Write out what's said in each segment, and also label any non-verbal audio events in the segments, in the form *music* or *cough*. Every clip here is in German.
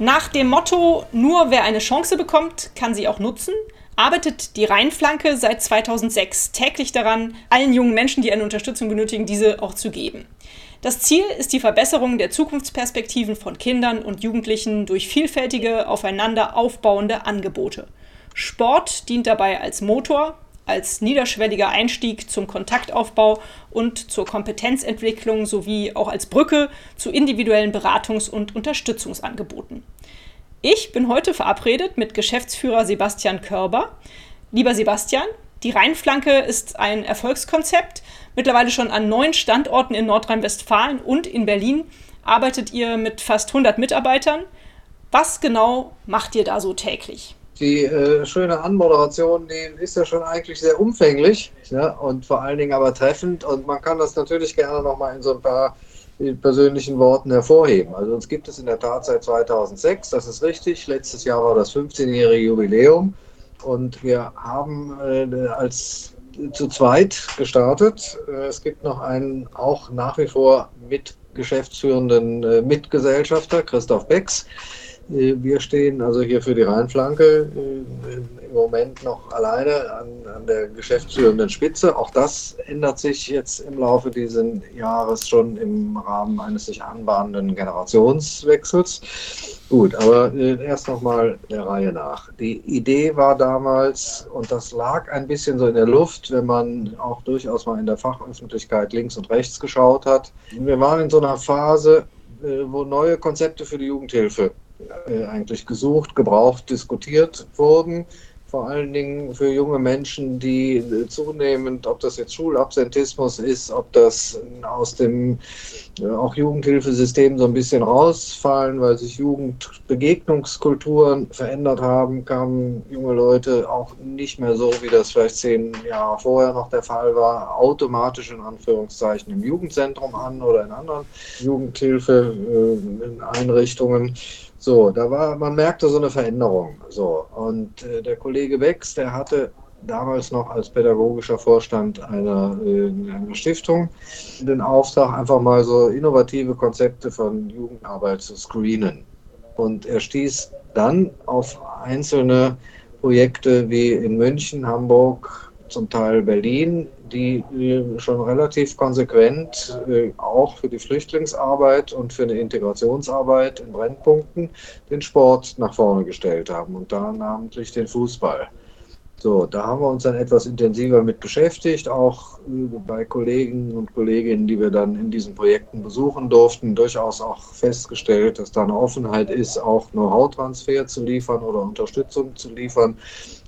Nach dem Motto, nur wer eine Chance bekommt, kann sie auch nutzen, arbeitet die Rheinflanke seit 2006 täglich daran, allen jungen Menschen, die eine Unterstützung benötigen, diese auch zu geben. Das Ziel ist die Verbesserung der Zukunftsperspektiven von Kindern und Jugendlichen durch vielfältige, aufeinander aufbauende Angebote. Sport dient dabei als Motor, als niederschwelliger Einstieg zum Kontaktaufbau und zur Kompetenzentwicklung sowie auch als Brücke zu individuellen Beratungs- und Unterstützungsangeboten. Ich bin heute verabredet mit Geschäftsführer Sebastian Körber. Lieber Sebastian, die Rheinflanke ist ein Erfolgskonzept. Mittlerweile schon an neun Standorten in Nordrhein-Westfalen und in Berlin arbeitet ihr mit fast 100 Mitarbeitern. Was genau macht ihr da so täglich? Die äh, schöne Anmoderation, die ist ja schon eigentlich sehr umfänglich ne? und vor allen Dingen aber treffend. Und man kann das natürlich gerne nochmal in so ein paar persönlichen Worten hervorheben. Also uns gibt es in der Tat seit 2006, das ist richtig. Letztes Jahr war das 15-jährige Jubiläum und wir haben äh, als zu zweit gestartet. Äh, es gibt noch einen auch nach wie vor mit geschäftsführenden äh, Mitgesellschafter, Christoph Becks äh, wir stehen also hier für die Rheinflanke äh, im Moment noch alleine an, an, der geschäftsführenden Spitze. Auch das ändert sich jetzt im Laufe dieses Jahres schon im Rahmen eines sich anbahnenden Generationswechsels. Gut, aber äh, erst nochmal der Reihe nach. Die Idee war damals, und das lag ein bisschen so in der Luft, wenn man auch durchaus mal in der Fachöffentlichkeit links und rechts geschaut hat. Wir waren in so einer Phase, wo neue Konzepte für die Jugendhilfe äh, eigentlich gesucht, gebraucht, diskutiert wurden. Vor allen Dingen für junge Menschen, die äh, zunehmend, ob das jetzt Schulabsentismus ist, ob das aus dem äh, auch Jugendhilfesystem so ein bisschen rausfallen, weil sich Jugendbegegnungskulturen verändert haben, kamen junge Leute auch nicht mehr so, wie das vielleicht zehn Jahre vorher noch der Fall war, automatisch in Anführungszeichen im Jugendzentrum an oder in anderen Jugendhilfeeinrichtungen. So, da war, man merkte so eine Veränderung. So, und äh, der Kollege Wex, der hatte damals noch als pädagogischer Vorstand einer, äh, einer, Stiftung den Auftrag, einfach mal so innovative Konzepte von Jugendarbeit zu screenen. Und er stieß dann auf einzelne Projekte wie in München, Hamburg, zum Teil Berlin, die schon relativ konsequent äh, auch für die Flüchtlingsarbeit und für eine Integrationsarbeit in Brennpunkten den Sport nach vorne gestellt haben und da namentlich den Fußball. So, da haben wir uns dann etwas intensiver mit beschäftigt, auch äh, bei Kollegen und Kolleginnen, die wir dann in diesen Projekten besuchen durften, durchaus auch festgestellt, dass da eine Offenheit ist, auch Know-how-Transfer zu liefern oder Unterstützung zu liefern,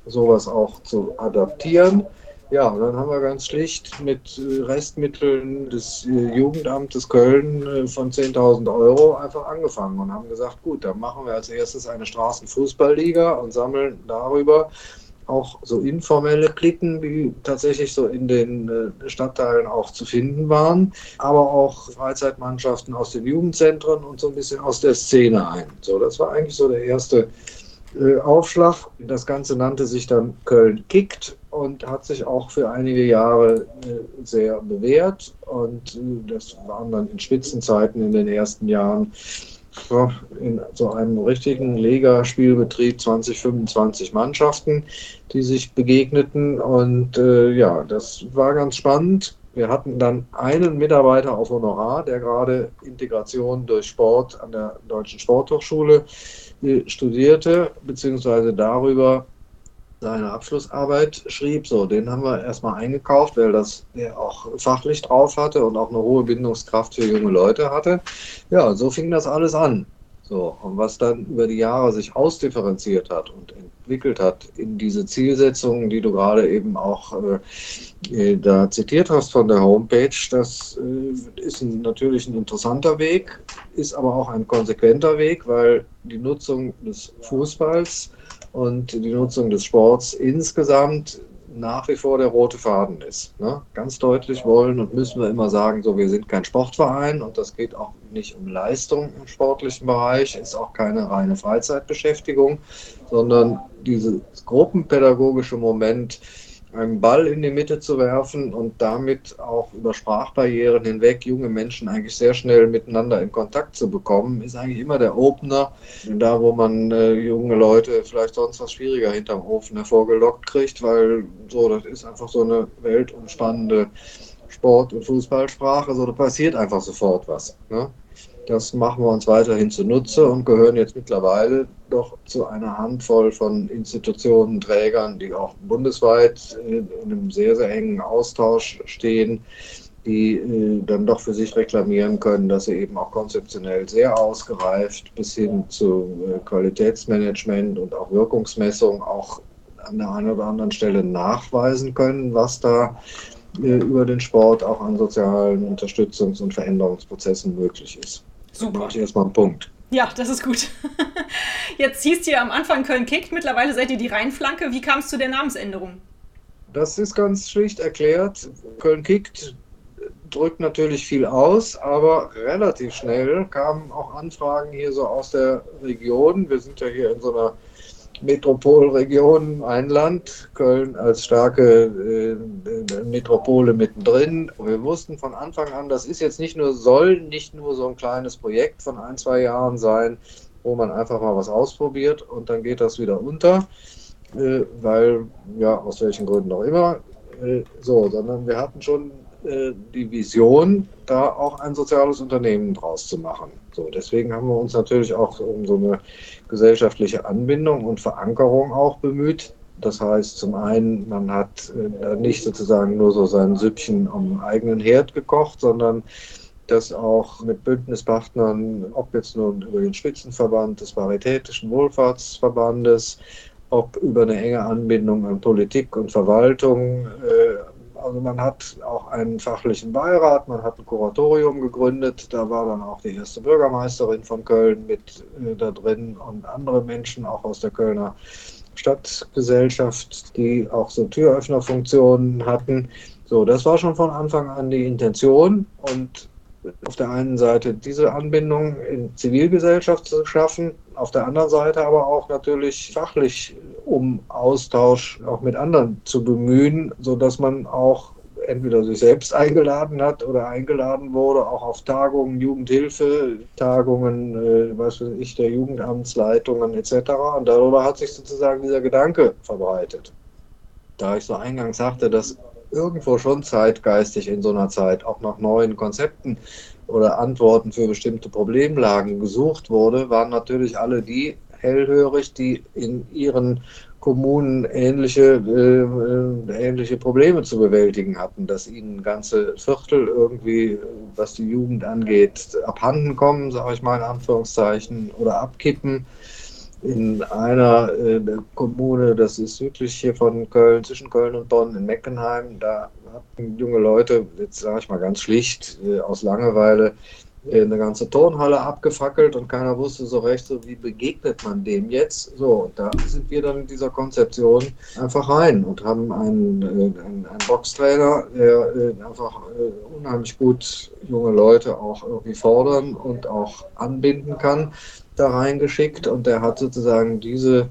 sowas auch zu adaptieren. Ja, dann haben wir ganz schlicht mit äh, Restmitteln des äh, Jugendamtes Köln äh, von 10.000 Euro einfach angefangen und haben gesagt, gut, dann machen wir als erstes eine Straßenfußballliga und sammeln darüber auch so informelle Klicken, die tatsächlich so in den Stadtteilen auch zu finden waren, aber auch Freizeitmannschaften aus den Jugendzentren und so ein bisschen aus der Szene ein. So, das war eigentlich so der erste Aufschlag. Das Ganze nannte sich dann Köln kickt und hat sich auch für einige Jahre äh, sehr bewährt. Und äh, das waren dann in Spitzenzeiten in den ersten Jahren in so einem richtigen Lega-Spielbetrieb 20, 25 Mannschaften, die sich begegneten. Und äh, ja, das war ganz spannend. Wir hatten dann einen Mitarbeiter auf Honorar, der gerade Integration durch Sport an der Deutschen Sporthochschule äh, studierte, beziehungsweise darüber seine Abschlussarbeit schrieb. So, den haben wir erstmal eingekauft, weil das der auch fachlich drauf hatte und auch eine hohe Bindungskraft für junge Leute hatte. Ja, so fing das alles an. So, und was dann über die Jahre sich ausdifferenziert hat und entwickelt hat in diese Zielsetzungen, die du gerade eben auch äh, äh da zitiert hast von der Homepage, das äh, ist ein, natürlich ein interessanter Weg, ist aber auch ein konsequenter Weg, weil die Nutzung des Fußballs und die Nutzung des Sports insgesamt nach wie vor der rote Faden ist. Ne? Ganz deutlich wollen und müssen wir immer sagen, so wir sind kein Sportverein und das geht auch nicht um Leistung im sportlichen Bereich, ist auch keine reine Freizeitbeschäftigung, sondern dieses gruppenpädagogische Moment, einen Ball in die Mitte zu werfen und damit auch über Sprachbarrieren hinweg junge Menschen eigentlich sehr schnell miteinander in Kontakt zu bekommen, ist eigentlich immer der Opener. Da, wo man äh, junge Leute vielleicht sonst was schwieriger hinterm Ofen hervorgelockt kriegt, weil so, das ist einfach so eine weltumspannende Sport- und Fußballsprache, so da passiert einfach sofort was. Ne? Das machen wir uns weiterhin zunutze und gehören jetzt mittlerweile doch zu einer Handvoll von Institutionen, Trägern, die auch bundesweit in einem sehr, sehr engen Austausch stehen, die äh, dann doch für sich reklamieren können, dass sie eben auch konzeptionell sehr ausgereift bis hin zu äh, Qualitätsmanagement und auch Wirkungsmessung auch an der einen oder anderen Stelle nachweisen können, was da äh, über den Sport auch an sozialen Unterstützungs- und Veränderungsprozessen möglich ist. Super. Mach ich erstmal einen Punkt. Ja, das ist gut. *laughs* Jetzt hieß ihr am Anfang Köln kickt, mittlerweile seid ihr die Rheinflanke. Wie kam es zu der Namensänderung? Das ist ganz schlicht erklärt. Köln kickt drückt natürlich viel aus, aber relativ schnell kamen auch Anfragen hier so aus der Region. Wir sind ja hier in so einer Metropolregion Rheinland, Köln als starke äh, Metropole mittendrin. Wir wussten von Anfang an, das ist jetzt nicht nur, soll nicht nur so ein kleines Projekt von ein, zwei Jahren sein, wo man einfach mal was ausprobiert und dann geht das wieder unter, äh, weil, ja, aus welchen Gründen auch immer, äh, so, sondern wir hatten schon äh, die Vision, da auch ein soziales Unternehmen draus zu machen. So, deswegen haben wir uns natürlich auch um so eine gesellschaftliche Anbindung und Verankerung auch bemüht. Das heißt, zum einen, man hat äh, nicht sozusagen nur so sein Süppchen am eigenen Herd gekocht, sondern das auch mit Bündnispartnern, ob jetzt nun über den Spitzenverband des Paritätischen Wohlfahrtsverbandes, ob über eine enge Anbindung an Politik und Verwaltung, äh, also man hat auch einen fachlichen Beirat, man hat ein Kuratorium gegründet, da war dann auch die erste Bürgermeisterin von Köln mit äh, da drin und andere Menschen auch aus der Kölner Stadtgesellschaft, die auch so Türöffnerfunktionen hatten. So, das war schon von Anfang an die Intention und auf der einen Seite diese Anbindung in Zivilgesellschaft zu schaffen, auf der anderen Seite aber auch natürlich fachlich um Austausch auch mit anderen zu bemühen, sodass man auch entweder sich selbst eingeladen hat oder eingeladen wurde, auch auf Tagungen, Jugendhilfe, Tagungen, äh, was weiß ich, der Jugendamtsleitungen etc. Und darüber hat sich sozusagen dieser Gedanke verbreitet. Da ich so eingangs sagte, dass irgendwo schon zeitgeistig in so einer Zeit auch nach neuen Konzepten oder Antworten für bestimmte Problemlagen gesucht wurde, waren natürlich alle die hellhörig, die in ihren Kommunen ähnliche, äh, äh, ähnliche Probleme zu bewältigen hatten, dass ihnen ganze Viertel irgendwie, was die Jugend angeht, abhanden kommen, sage ich mal in Anführungszeichen, oder abkippen. In einer äh, Kommune, das ist südlich hier von Köln, zwischen Köln und Bonn, in Meckenheim, da hatten junge Leute, jetzt sage ich mal ganz schlicht, äh, aus Langeweile, eine ganze Turnhalle abgefackelt und keiner wusste so recht, so wie begegnet man dem jetzt. So, und da sind wir dann in dieser Konzeption einfach rein und haben einen, äh, einen, einen Boxtrainer, der äh, einfach äh, unheimlich gut junge Leute auch irgendwie fordern und auch anbinden kann, da reingeschickt und der hat sozusagen diese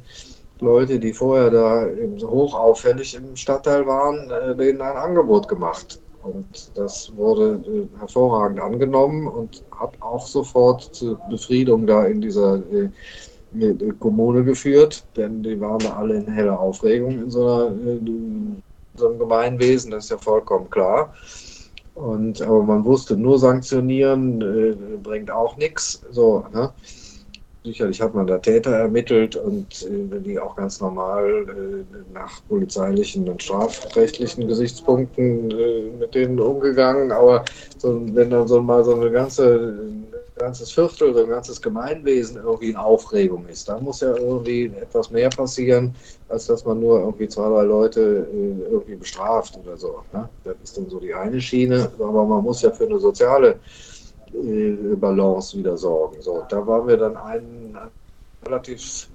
Leute, die vorher da so hochauffällig im Stadtteil waren, denen ein Angebot gemacht. Und das wurde äh, hervorragend angenommen und hat auch sofort zur Befriedung da in dieser äh, äh, Kommune geführt, denn die waren da alle in heller Aufregung in so, einer, in so einem Gemeinwesen, das ist ja vollkommen klar. Und, aber man wusste, nur sanktionieren äh, bringt auch nichts. So, ne? Sicherlich hat man da Täter ermittelt und äh, die auch ganz normal äh, nach polizeilichen und strafrechtlichen Gesichtspunkten äh, mit denen umgegangen. Aber so, wenn dann so mal so eine ganze ganzes Viertel oder ein ganzes Gemeinwesen irgendwie in Aufregung ist. Da muss ja irgendwie etwas mehr passieren, als dass man nur irgendwie zwei, drei Leute irgendwie bestraft oder so. Ne? Das ist dann so die eine Schiene, aber man muss ja für eine soziale Balance wieder sorgen. So, da waren wir dann ein relativ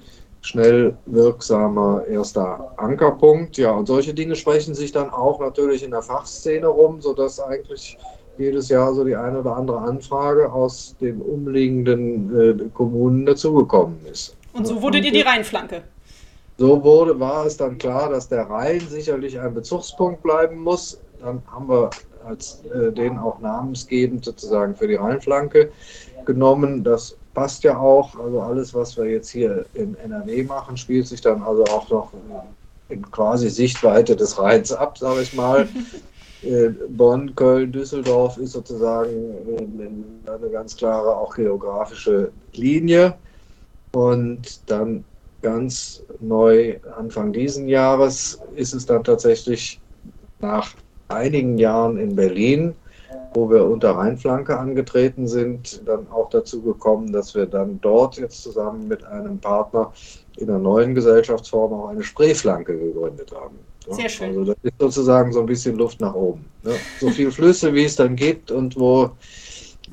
schnell wirksamer erster Ankerpunkt. Ja, und solche Dinge sprechen sich dann auch natürlich in der Fachszene rum, sodass eigentlich jedes Jahr so die eine oder andere Anfrage aus den umliegenden äh, Kommunen dazugekommen ist. Und so wurdet ihr die Rheinflanke. So wurde, war es dann klar, dass der Rhein sicherlich ein Bezugspunkt bleiben muss. Dann haben wir als äh, den auch namensgebend sozusagen für die Rheinflanke genommen. Das passt ja auch. Also alles, was wir jetzt hier in NRW machen, spielt sich dann also auch noch in quasi Sichtweite des Rheins ab, sage ich mal. *laughs* Äh, Bonn, Köln, Düsseldorf ist sozusagen eine ganz klare auch geografische Linie. Und dann ganz neu Anfang diesen Jahres ist es dann tatsächlich nach einigen Jahren in Berlin, wo wir unter Rheinflanke angetreten sind, dann auch dazu gekommen, dass wir dann dort jetzt zusammen mit einem Partner in einer neuen Gesellschaftsform auch eine Spreeflanke gegründet haben. Sehr schön. Also das ist sozusagen so ein bisschen Luft nach oben. Ne? So viele Flüsse, wie es dann gibt und wo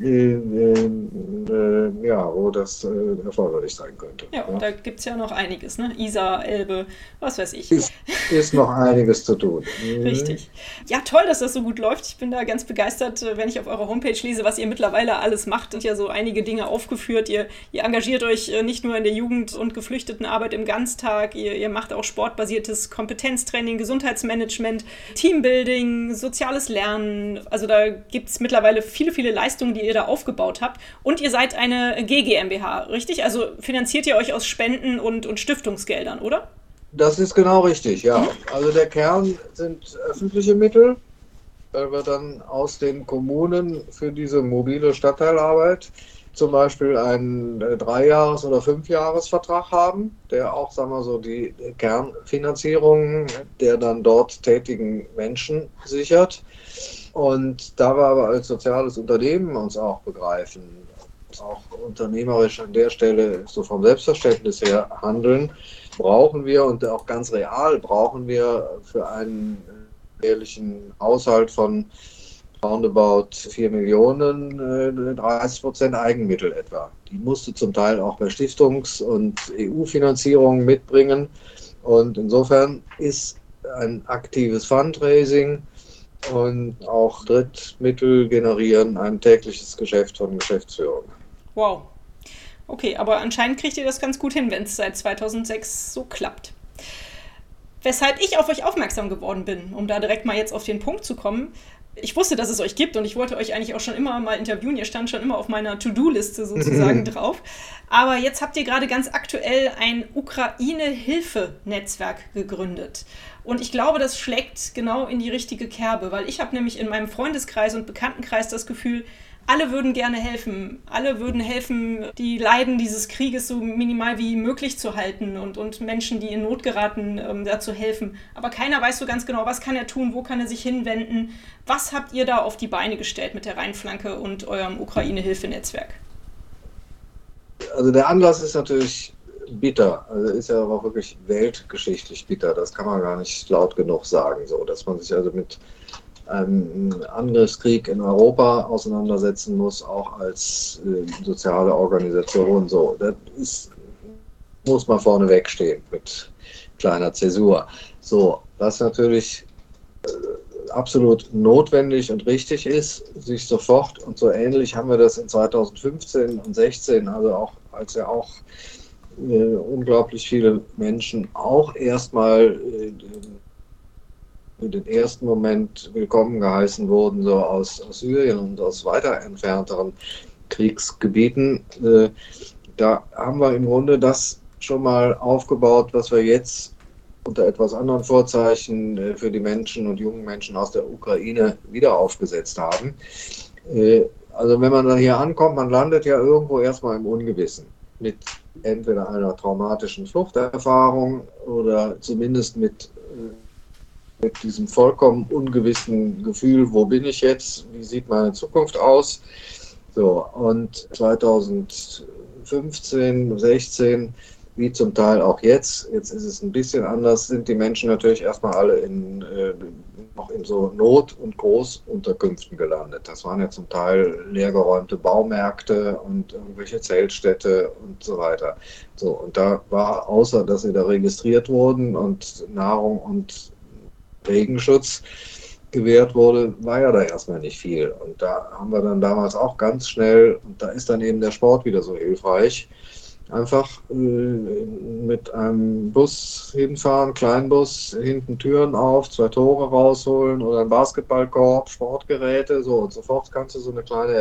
äh, äh, ja, wo das äh, erforderlich sein könnte. Ja, ja. da gibt es ja noch einiges, ne? Isar, Elbe, was weiß ich. Ist, ist noch einiges zu tun. Mhm. *laughs* Richtig. Ja, toll, dass das so gut läuft. Ich bin da ganz begeistert, äh, wenn ich auf eurer Homepage lese, was ihr mittlerweile alles macht. Sind ja so einige Dinge aufgeführt. Ihr, ihr engagiert euch äh, nicht nur in der Jugend- und Geflüchtetenarbeit im Ganztag, ihr, ihr macht auch sportbasiertes Kompetenztraining, Gesundheitsmanagement, Teambuilding, soziales Lernen. Also da gibt es mittlerweile viele, viele Leistungen, die ihr da aufgebaut habt. Und ihr seid eine GGMBH, richtig? Also finanziert ihr euch aus Spenden und, und Stiftungsgeldern, oder? Das ist genau richtig, ja. Also der Kern sind öffentliche Mittel, weil wir dann aus den Kommunen für diese mobile Stadtteilarbeit zum Beispiel einen äh, Dreijahres- oder Fünfjahresvertrag haben, der auch, sagen wir so, die Kernfinanzierung der dann dort tätigen Menschen sichert. Und da wir aber als soziales Unternehmen uns auch begreifen, auch unternehmerisch an der Stelle so vom Selbstverständnis her handeln, brauchen wir und auch ganz real brauchen wir für einen jährlichen Haushalt von roundabout 4 Millionen 30 äh, Prozent Eigenmittel etwa. Die musste zum Teil auch bei Stiftungs- und EU-Finanzierungen mitbringen. Und insofern ist ein aktives Fundraising und auch Drittmittel generieren ein tägliches Geschäft von Geschäftsführung. Wow. Okay, aber anscheinend kriegt ihr das ganz gut hin, wenn es seit 2006 so klappt. Weshalb ich auf euch aufmerksam geworden bin, um da direkt mal jetzt auf den Punkt zu kommen. Ich wusste, dass es euch gibt und ich wollte euch eigentlich auch schon immer mal interviewen. Ihr stand schon immer auf meiner To-Do-Liste sozusagen *laughs* drauf. Aber jetzt habt ihr gerade ganz aktuell ein Ukraine-Hilfe-Netzwerk gegründet. Und ich glaube, das schlägt genau in die richtige Kerbe, weil ich habe nämlich in meinem Freundeskreis und Bekanntenkreis das Gefühl, alle würden gerne helfen. Alle würden helfen, die Leiden dieses Krieges so minimal wie möglich zu halten und, und Menschen, die in Not geraten, ähm, dazu helfen. Aber keiner weiß so ganz genau, was kann er tun, wo kann er sich hinwenden. Was habt ihr da auf die Beine gestellt mit der Rheinflanke und eurem Ukraine-Hilfenetzwerk? Also der Anlass ist natürlich bitter. Also ist ja auch wirklich weltgeschichtlich bitter. Das kann man gar nicht laut genug sagen, so dass man sich also mit einem Angriffskrieg in Europa auseinandersetzen muss, auch als äh, soziale Organisation. So, das ist, muss man vorne wegstehen mit kleiner Zäsur. So, was natürlich äh, absolut notwendig und richtig ist, sich sofort und so ähnlich haben wir das in 2015 und 16, also auch als ja auch äh, unglaublich viele Menschen auch erstmal in den ersten Moment willkommen geheißen wurden, so aus, aus Syrien und aus weiter entfernteren Kriegsgebieten. Äh, da haben wir im Grunde das schon mal aufgebaut, was wir jetzt unter etwas anderen Vorzeichen äh, für die Menschen und jungen Menschen aus der Ukraine wieder aufgesetzt haben. Äh, also wenn man dann hier ankommt, man landet ja irgendwo erstmal im Ungewissen mit entweder einer traumatischen Fluchterfahrung oder zumindest mit, äh, mit diesem vollkommen ungewissen Gefühl, wo bin ich jetzt, wie sieht meine Zukunft aus. So, und 2015, 16 wie zum Teil auch jetzt. Jetzt ist es ein bisschen anders, sind die Menschen natürlich erstmal alle in, äh, noch in so Not- und Großunterkünften gelandet. Das waren ja zum Teil leergeräumte Baumärkte und irgendwelche Zeltstädte und so weiter. So, und da war, außer dass sie da registriert wurden und Nahrung und Regenschutz gewährt wurde, war ja da erstmal nicht viel. Und da haben wir dann damals auch ganz schnell, und da ist dann eben der Sport wieder so hilfreich, einfach äh, mit einem Bus hinfahren, Kleinbus, hinten Türen auf, zwei Tore rausholen oder ein Basketballkorb, Sportgeräte, so und sofort kannst du so eine kleine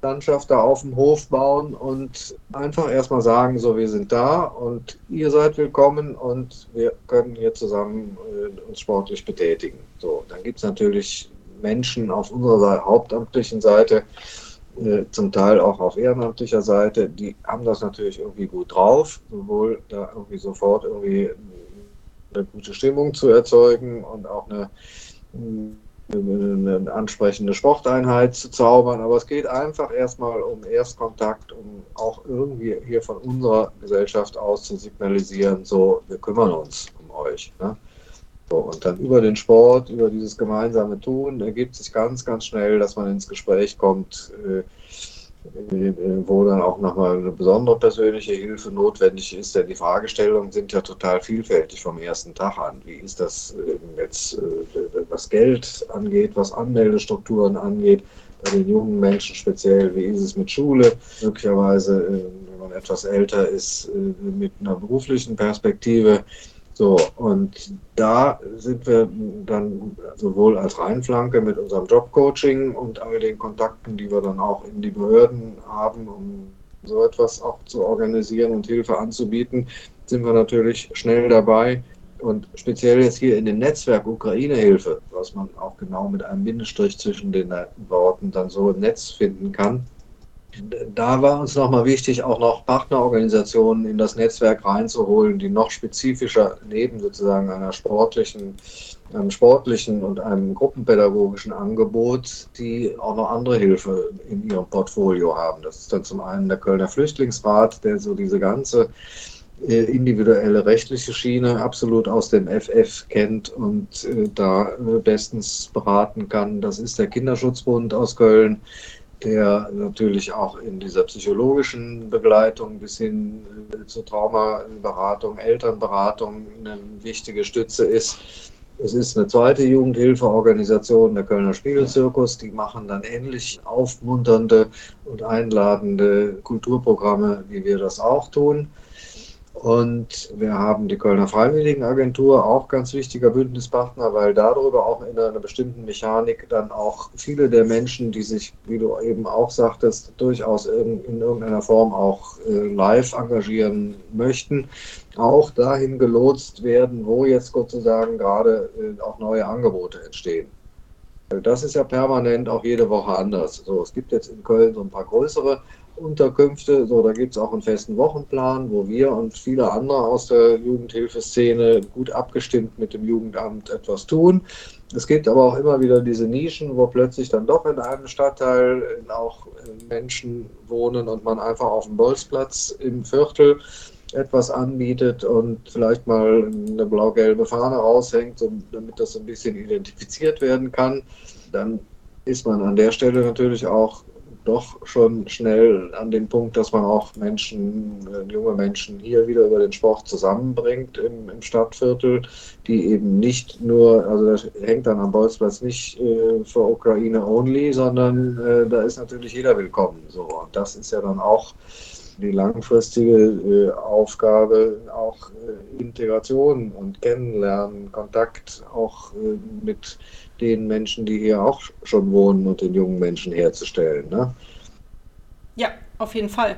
Erlebnislandschaft da auf dem Hof bauen und einfach erstmal sagen, so wir sind da und ihr seid willkommen und wir können hier zusammen äh, uns sportlich betätigen. So, dann gibt es natürlich Menschen auf unserer hauptamtlichen Seite, äh, zum Teil auch auf ehrenamtlicher Seite, die haben das natürlich irgendwie gut drauf, sowohl da irgendwie sofort irgendwie eine gute Stimmung zu erzeugen und auch eine, eine ansprechende Sporteinheit zu zaubern. Aber es geht einfach erstmal um Erstkontakt, um auch irgendwie hier von unserer Gesellschaft aus zu signalisieren, so, wir kümmern uns um euch. Ne? So, und dann über den Sport, über dieses gemeinsame Tun ergibt sich ganz, ganz schnell, dass man ins Gespräch kommt, äh, wo dann auch nochmal eine besondere persönliche Hilfe notwendig ist, denn die Fragestellungen sind ja total vielfältig vom ersten Tag an. Wie ist das äh, jetzt, äh, was Geld angeht, was Anmeldestrukturen angeht, bei den jungen Menschen speziell, wie ist es mit Schule, möglicherweise, wenn man etwas älter ist, mit einer beruflichen Perspektive so, und da sind wir dann sowohl als Rheinflanke mit unserem Jobcoaching und all den Kontakten, die wir dann auch in die Behörden haben, um so etwas auch zu organisieren und Hilfe anzubieten, sind wir natürlich schnell dabei. Und speziell jetzt hier in dem Netzwerk Ukraine-Hilfe, was man auch genau mit einem Bindestrich zwischen den Worten dann so im Netz finden kann, da war uns nochmal wichtig, auch noch Partnerorganisationen in das Netzwerk reinzuholen, die noch spezifischer neben sozusagen einer sportlichen, einem sportlichen und einem gruppenpädagogischen Angebot, die auch noch andere Hilfe in ihrem Portfolio haben. Das ist dann zum einen der Kölner Flüchtlingsrat, der so diese ganze äh, individuelle rechtliche Schiene absolut aus dem FF kennt und äh, da äh, bestens beraten kann. Das ist der Kinderschutzbund aus Köln, der natürlich auch in dieser psychologischen Begleitung bis hin äh, zur Traumaberatung, Elternberatung eine wichtige Stütze ist. Es ist eine zweite Jugendhilfeorganisation, der Kölner Spiegelzirkus, die machen dann ähnlich aufmunternde und einladende Kulturprogramme, wie wir das auch tun. Und wir haben die Kölner Freiwilligenagentur, auch ganz wichtiger Bündnispartner, weil darüber auch in einer bestimmten Mechanik dann auch viele der Menschen, die sich, wie du eben auch sagtest, durchaus in, in irgendeiner Form auch äh, live engagieren möchten, auch dahin gelotst werden, wo jetzt sozusagen gerade äh, auch neue Angebote entstehen. Das ist ja permanent auch jede Woche anders. So, es gibt jetzt in Köln so ein paar größere Unterkünfte. So, da gibt es auch einen festen Wochenplan, wo wir und viele andere aus der Jugendhilfeszene gut abgestimmt mit dem Jugendamt etwas tun. Es gibt aber auch immer wieder diese Nischen, wo plötzlich dann doch in einem Stadtteil auch Menschen wohnen und man einfach auf dem Bolzplatz im Viertel etwas anbietet und vielleicht mal eine blau-gelbe Fahne raushängt, damit das ein bisschen identifiziert werden kann. Dann ist man an der Stelle natürlich auch doch schon schnell an dem Punkt, dass man auch Menschen, äh, junge Menschen hier wieder über den Sport zusammenbringt im, im Stadtviertel, die eben nicht nur, also das hängt dann am Bolzplatz nicht äh, für Ukraine only, sondern äh, da ist natürlich jeder willkommen. So, und das ist ja dann auch die langfristige äh, Aufgabe, auch äh, Integration und Kennenlernen, Kontakt auch äh, mit den Menschen, die hier auch schon wohnen und den jungen Menschen herzustellen. Ne? Ja, auf jeden Fall.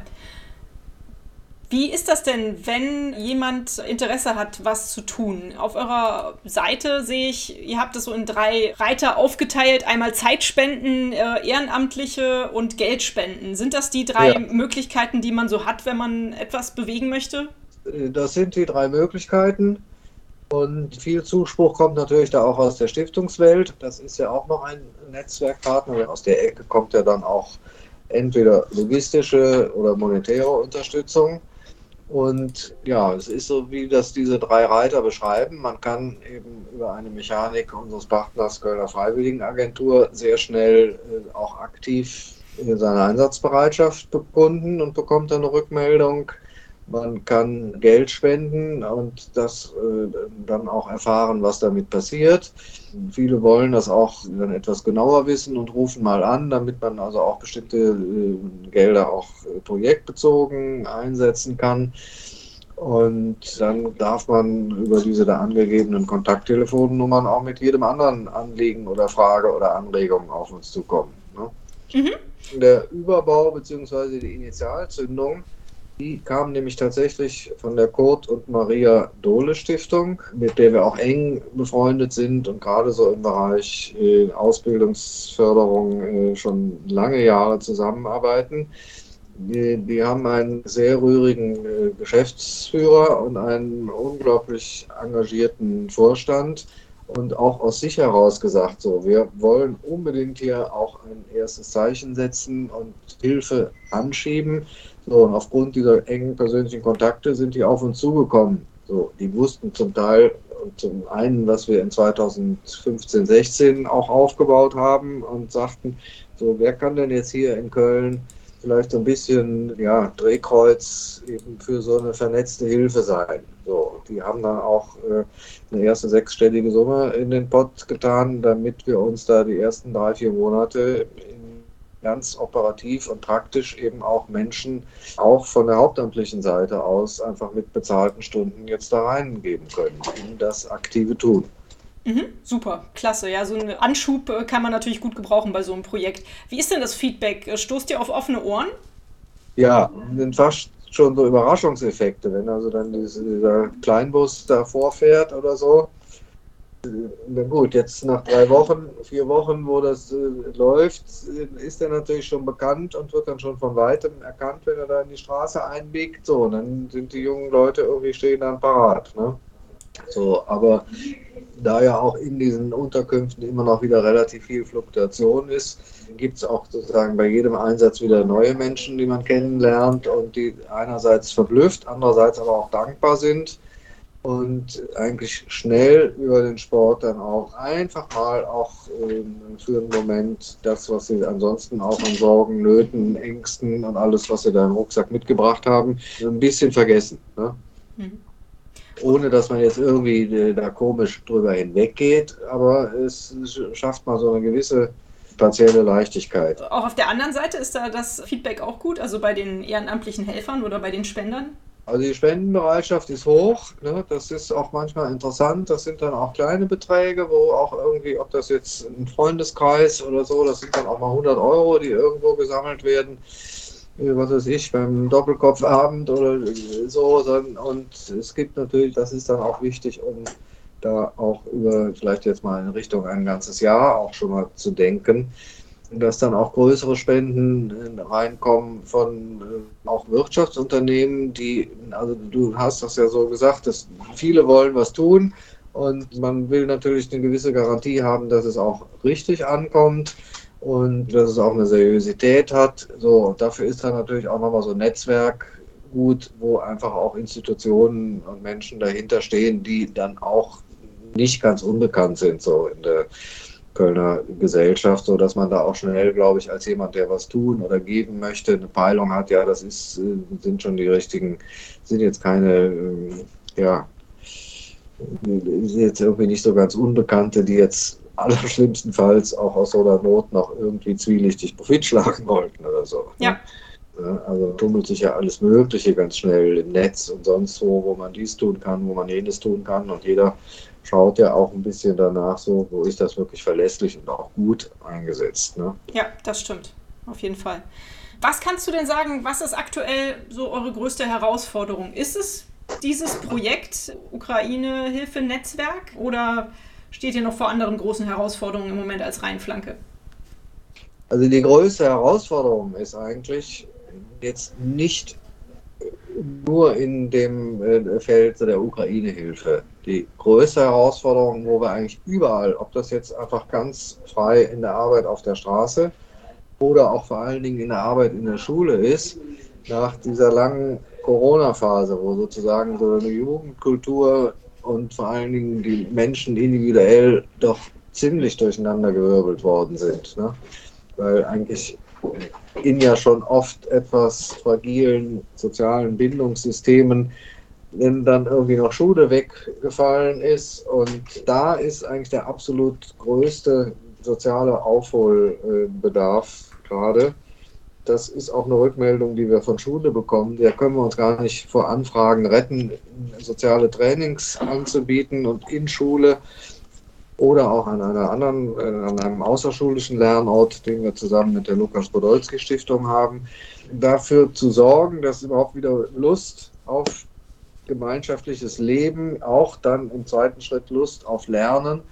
Wie ist das denn, wenn jemand Interesse hat, was zu tun? Auf eurer Seite sehe ich, ihr habt es so in drei Reiter aufgeteilt. Einmal Zeitspenden, äh, Ehrenamtliche und Geldspenden. Sind das die drei ja. Möglichkeiten, die man so hat, wenn man etwas bewegen möchte? Das sind die drei Möglichkeiten. Und viel Zuspruch kommt natürlich da auch aus der Stiftungswelt. Das ist ja auch noch ein Netzwerkpartner. Aus der Ecke kommt ja dann auch entweder logistische oder monetäre Unterstützung. Und ja, es ist so, wie das diese drei Reiter beschreiben. Man kann eben über eine Mechanik unseres Partners Kölner Freiwilligenagentur sehr schnell äh, auch aktiv seine Einsatzbereitschaft bekunden und bekommt dann eine Rückmeldung. Man kann Geld spenden und das äh, dann auch erfahren, was damit passiert. Viele wollen das auch dann etwas genauer wissen und rufen mal an, damit man also auch bestimmte äh, Gelder auch äh, projektbezogen einsetzen kann. Und dann darf man über diese da angegebenen Kontakttelefonnummern auch mit jedem anderen Anliegen oder Frage oder Anregung auf uns zukommen. Ne? Mhm. Der Überbau bzw. die Initialzündung die kam nämlich tatsächlich von der Kurt und Maria Dohle Stiftung, mit der wir auch eng befreundet sind und gerade so im Bereich äh, Ausbildungsförderung äh, schon lange Jahre zusammenarbeiten. Die, die, haben einen sehr rührigen äh, Geschäftsführer und einen unglaublich engagierten Vorstand und auch aus sich heraus gesagt, so, wir wollen unbedingt hier auch ein erstes Zeichen setzen und Hilfe anschieben. So, und aufgrund dieser engen persönlichen Kontakte sind die auf uns zugekommen. So, die wussten zum Teil zum einen, was wir in 2015, 16 auch aufgebaut haben und sagten, so, wer kann denn jetzt hier in Köln vielleicht so ein bisschen ja, Drehkreuz eben für so eine vernetzte Hilfe sein. So, die haben dann auch äh, eine erste sechsstellige Summe in den Pott getan, damit wir uns da die ersten drei, vier Monate ganz operativ und praktisch eben auch Menschen auch von der hauptamtlichen Seite aus einfach mit bezahlten Stunden jetzt da reingeben können, in das aktive Tun. Mhm, super, klasse. Ja, so einen Anschub äh, kann man natürlich gut gebrauchen bei so einem Projekt. Wie ist denn das Feedback? Äh, stoßt ihr auf offene Ohren? Ja, sind fast schon so Überraschungseffekte, wenn also dann dieser Kleinbus da vorfährt oder so na gut, jetzt nach drei Wochen, vier Wochen, wo das äh, läuft, ist er natürlich schon bekannt und wird dann schon von weitem erkannt, wenn er da in die Straße einbiegt. So, und dann sind die jungen Leute irgendwie stehen dann parat. Ne? So, aber da ja auch in diesen Unterkünften immer noch wieder relativ viel Fluktuation ist, gibt es auch sozusagen bei jedem Einsatz wieder neue Menschen, die man kennenlernt und die einerseits verblüfft, andererseits aber auch dankbar sind und eigentlich schnell über den Sport dann auch einfach mal auch ähm, für einen Moment das, was sie ansonsten auch an Sorgen, Nöten, Ängsten und alles, was sie da im Rucksack mitgebracht haben, ein bisschen vergessen. Ne? Mhm. Ohne dass man jetzt irgendwie äh, da komisch drüber hinweggeht, aber es schafft mal so eine gewisse partielle Leichtigkeit. Auch auf der anderen Seite ist da das Feedback auch gut, also bei den ehrenamtlichen Helfern oder bei den Spendern? Also die Spendenbereitschaft ist hoch. Ne? Das ist auch manchmal interessant. Das sind dann auch kleine Beträge, wo auch irgendwie, ob das jetzt ein Freundeskreis oder so, das sind dann auch mal 100 Euro, die irgendwo gesammelt werden. Äh, was weiß ich, beim Doppelkopfabend oder so. Und es gibt natürlich, das ist dann auch wichtig, um da auch über vielleicht jetzt mal in Richtung ein ganzes Jahr auch schon mal zu denken dass dann auch größere Spenden äh, reinkommen von äh, auch Wirtschaftsunternehmen, die, also du hast das ja so gesagt, dass viele wollen was tun und man will natürlich eine gewisse Garantie haben, dass es auch richtig ankommt und dass es auch eine Seriosität hat. So, dafür ist dann natürlich auch nochmal so ein Netzwerk gut, wo einfach auch Institutionen und Menschen dahinter stehen, die dann auch nicht ganz unbekannt sind, so in der Kölner Gesellschaft, so dass man da auch schnell, glaube ich, als jemand, der was tun oder geben möchte, eine Peilung hat, ja, das ist, äh, sind schon die richtigen, sind jetzt keine, ähm, ja, sind jetzt irgendwie nicht so ganz Unbekannte, die jetzt allerschlimmstenfalls auch aus so einer Not noch irgendwie zwielichtig Profit schlagen wollten oder so. Ne? Ja. Also tummelt sich ja alles Mögliche ganz schnell im Netz und sonst wo, wo man dies tun kann, wo man jenes tun kann und jeder schaut ja auch ein bisschen danach so, wo ist das wirklich verlässlich und auch gut eingesetzt. Ne? Ja, das stimmt. Auf jeden Fall. Was kannst du denn sagen, was ist aktuell so eure größte Herausforderung? Ist es dieses Projekt Ukraine-Hilfe-Netzwerk oder steht ihr noch vor anderen großen Herausforderungen im Moment als Reihenflanke? Also die größte Herausforderung ist eigentlich jetzt nicht nur in dem äh, Feld der Ukraine-Hilfe. Die größte Herausforderung, wo wir eigentlich überall, ob das jetzt einfach ganz frei in der Arbeit auf der Straße oder auch vor allen Dingen in der Arbeit in der Schule ist, nach dieser langen Corona-Phase, wo sozusagen so eine Jugendkultur und vor allen Dingen die Menschen individuell doch ziemlich durcheinandergewirbelt worden sind. Ne? Weil eigentlich in ja schon oft etwas fragilen sozialen Bindungssystemen wenn dann irgendwie noch Schule weggefallen ist. Und da ist eigentlich der absolut größte soziale Aufholbedarf gerade. Das ist auch eine Rückmeldung, die wir von Schule bekommen. Da können wir uns gar nicht vor Anfragen retten, soziale Trainings anzubieten und in Schule oder auch an einer anderen, äh, an einem außerschulischen Lernort, den wir zusammen mit der Lukas Podolski Stiftung haben, dafür zu sorgen, dass überhaupt wieder Lust auf gemeinschaftliches Leben, auch dann im zweiten Schritt Lust auf Lernen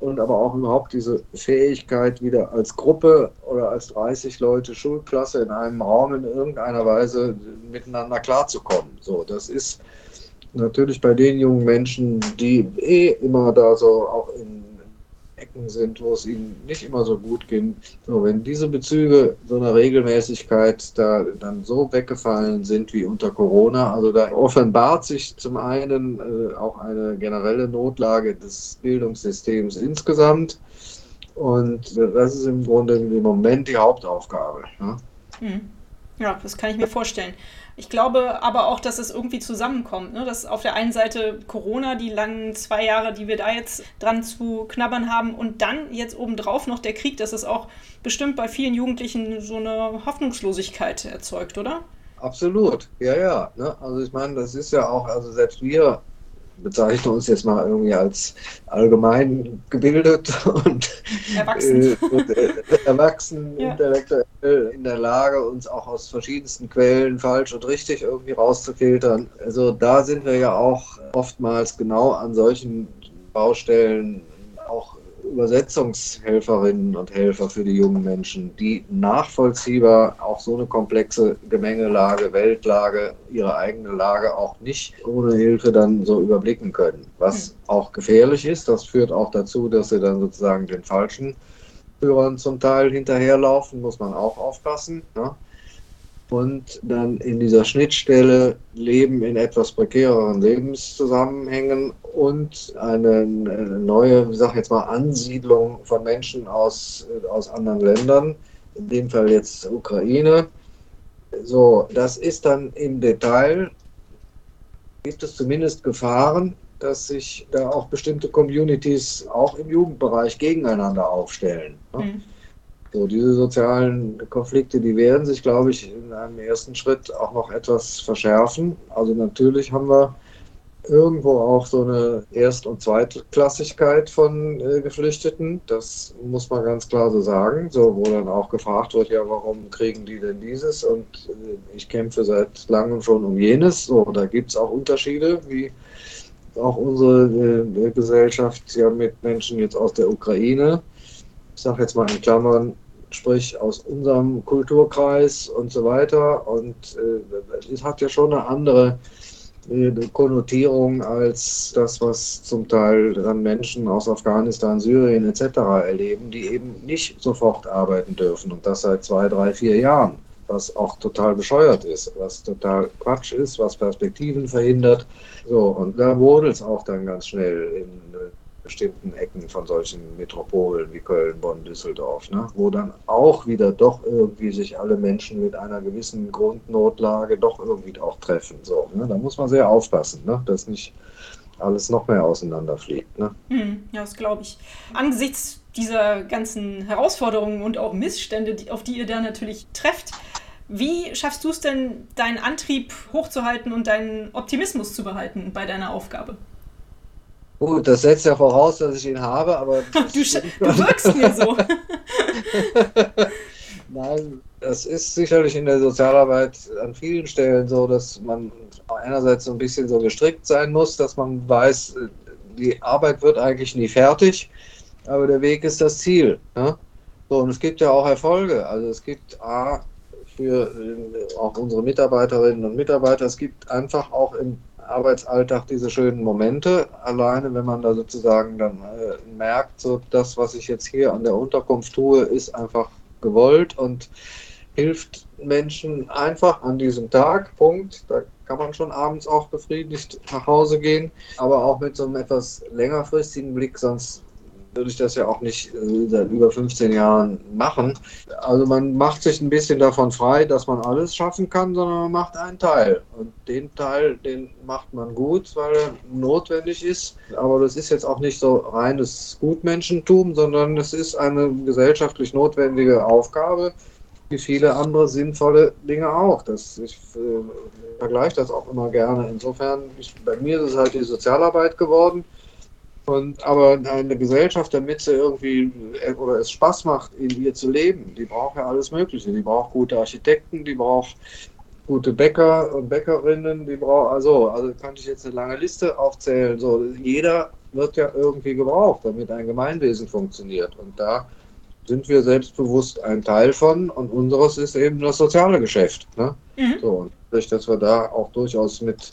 und aber auch überhaupt diese Fähigkeit, wieder als Gruppe oder als 30 Leute Schulklasse in einem Raum in irgendeiner Weise miteinander klarzukommen. So, das ist natürlich bei den jungen Menschen, die eh immer da so auch in Ecken sind, wo es ihnen nicht immer so gut ging. So, wenn diese Bezüge so eine Regelmäßigkeit da dann so weggefallen sind wie unter Corona, also da offenbart sich zum einen äh, auch eine generelle Notlage des Bildungssystems insgesamt. Und das ist im Grunde im Moment die Hauptaufgabe. Hm. ja das kann ich mir vorstellen. Ich glaube aber auch, dass es irgendwie zusammenkommt. Ne? Dass auf der einen Seite Corona, die langen zwei Jahre, die wir da jetzt dran zu knabbern haben, und dann jetzt obendrauf noch der Krieg, dass es auch bestimmt bei vielen Jugendlichen so eine Hoffnungslosigkeit erzeugt, oder? Absolut, ja, ja. Ne? Also ich meine, das ist ja auch, also selbst wir bezeichnen uns jetzt mal irgendwie als allgemein gebildet *laughs* und erwachsen, äh, und, äh, erwachsen ja. intellektuell in der Lage, uns auch aus verschiedensten Quellen falsch und richtig irgendwie rauszufiltern. Also da sind wir ja auch oftmals genau an solchen Baustellen auch Übersetzungshelferinnen und Helfer für die jungen Menschen, die nachvollziehbar auch so eine komplexe Gemengelage, Weltlage, ihre eigene Lage auch nicht ohne Hilfe dann so überblicken können. Was hm. auch gefährlich ist, das führt auch dazu, dass sie dann sozusagen den falschen Führern zum Teil hinterherlaufen, muss man auch aufpassen. Ne? Und dann in dieser Schnittstelle leben in etwas prekäreren Lebenszusammenhängen und eine neue, ich sage jetzt mal, Ansiedlung von Menschen aus, aus anderen Ländern, in dem Fall jetzt Ukraine. So, das ist dann im Detail, gibt es zumindest Gefahren, dass sich da auch bestimmte Communities auch im Jugendbereich gegeneinander aufstellen. Mhm. So, diese sozialen Konflikte, die werden sich, glaube ich, in einem ersten Schritt auch noch etwas verschärfen. Also natürlich haben wir irgendwo auch so eine Erst- und Zweitklassigkeit von äh, Geflüchteten. Das muss man ganz klar so sagen. So, wo dann auch gefragt wird, ja, warum kriegen die denn dieses? Und äh, ich kämpfe seit langem schon um jenes. So, da gibt es auch Unterschiede, wie auch unsere äh, Gesellschaft ja mit Menschen jetzt aus der Ukraine ich sage jetzt mal in Klammern, sprich aus unserem Kulturkreis und so weiter. Und äh, es hat ja schon eine andere äh, Konnotierung als das, was zum Teil dann Menschen aus Afghanistan, Syrien etc. erleben, die eben nicht sofort arbeiten dürfen und das seit zwei, drei, vier Jahren. Was auch total bescheuert ist, was total Quatsch ist, was Perspektiven verhindert. So, und da wurde es auch dann ganz schnell in äh, bestimmten Ecken von solchen Metropolen wie Köln, Bonn, Düsseldorf, ne? wo dann auch wieder doch irgendwie sich alle Menschen mit einer gewissen Grundnotlage doch irgendwie auch treffen. So, ne? Da muss man sehr aufpassen, ne? dass nicht alles noch mehr auseinanderfliegt. Ne? Hm, ja, das glaube ich. Angesichts dieser ganzen Herausforderungen und auch Missstände, die, auf die ihr da natürlich trefft, wie schaffst du es denn, deinen Antrieb hochzuhalten und deinen Optimismus zu behalten bei deiner Aufgabe? Gut, das setzt ja voraus, dass ich ihn habe, aber. *laughs* du, du wirkst mir so. *laughs* Nein, das ist sicherlich in der Sozialarbeit an vielen Stellen so, dass man einerseits so ein bisschen so gestrickt sein muss, dass man weiß, die Arbeit wird eigentlich nie fertig, aber der Weg ist das Ziel. Ne? So, und es gibt ja auch Erfolge. Also es gibt A, für äh, auch unsere Mitarbeiterinnen und Mitarbeiter, es gibt einfach auch im Arbeitsalltag diese schönen Momente. Alleine, wenn man da sozusagen dann äh, merkt, so das, was ich jetzt hier an der Unterkunft tue, ist einfach gewollt und hilft Menschen einfach an diesem Tag. Punkt. Da kann man schon abends auch befriedigt nach Hause gehen, aber auch mit so einem etwas längerfristigen Blick, sonst würde ich das ja auch nicht äh, seit über 15 Jahren machen. Also man macht sich ein bisschen davon frei, dass man alles schaffen kann, sondern man macht einen Teil. Und den Teil, den macht man gut, weil er notwendig ist. Aber das ist jetzt auch nicht so reines Gutmenschentum, sondern es ist eine gesellschaftlich notwendige Aufgabe, wie viele andere sinnvolle Dinge auch. Das, ich äh, vergleiche das auch immer gerne. Insofern, ich, bei mir ist es halt die Sozialarbeit geworden. Und, aber eine Gesellschaft, damit sie irgendwie oder es Spaß macht, in ihr zu leben, die braucht ja alles Mögliche. Die braucht gute Architekten, die braucht gute Bäcker und Bäckerinnen, die braucht also, also kann ich jetzt eine lange Liste aufzählen. So, jeder wird ja irgendwie gebraucht, damit ein Gemeinwesen funktioniert. Und da sind wir selbstbewusst ein Teil von und unseres ist eben das soziale Geschäft. Ne? Mhm. So, und dass wir da auch durchaus mit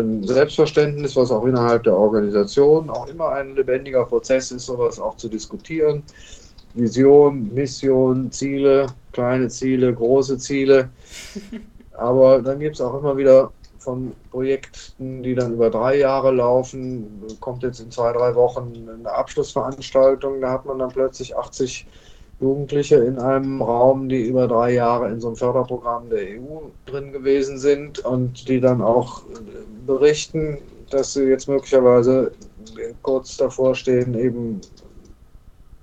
Selbstverständnis, was auch innerhalb der Organisation auch immer ein lebendiger Prozess ist, sowas auch zu diskutieren. Vision, Mission, Ziele, kleine Ziele, große Ziele. *laughs* Aber dann gibt es auch immer wieder von Projekten, die dann über drei Jahre laufen, kommt jetzt in zwei, drei Wochen eine Abschlussveranstaltung, da hat man dann plötzlich 80 Jugendliche in einem Raum, die über drei Jahre in so einem Förderprogramm der EU drin gewesen sind und die dann auch berichten, dass sie jetzt möglicherweise kurz davor stehen, eben